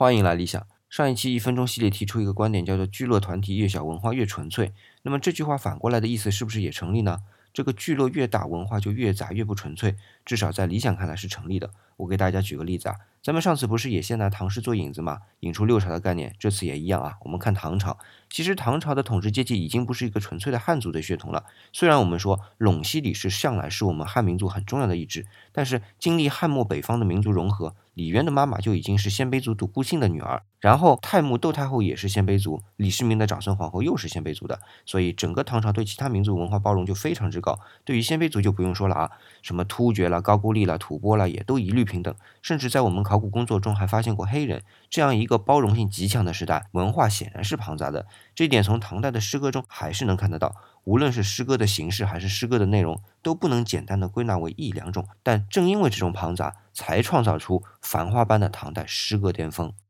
欢迎来理想。上一期一分钟系列提出一个观点，叫做“聚落团体越小，文化越纯粹”。那么这句话反过来的意思是不是也成立呢？这个聚落越大，文化就越杂，越不纯粹。至少在理想看来是成立的。我给大家举个例子啊，咱们上次不是也先拿唐诗做引子嘛，引出六朝的概念。这次也一样啊。我们看唐朝，其实唐朝的统治阶级已经不是一个纯粹的汉族的血统了。虽然我们说陇西李氏向来是我们汉民族很重要的一支，但是经历汉末北方的民族融合。李渊的妈妈就已经是鲜卑族独孤信的女儿，然后太穆窦太后也是鲜卑族，李世民的长孙皇后又是鲜卑族的，所以整个唐朝对其他民族文化包容就非常之高。对于鲜卑族就不用说了啊，什么突厥了、高句丽了、吐蕃了，也都一律平等。甚至在我们考古工作中还发现过黑人，这样一个包容性极强的时代，文化显然是庞杂的。这一点从唐代的诗歌中还是能看得到。无论是诗歌的形式还是诗歌的内容，都不能简单的归纳为一两种。但正因为这种庞杂，才创造出繁花般的唐代诗歌巅峰。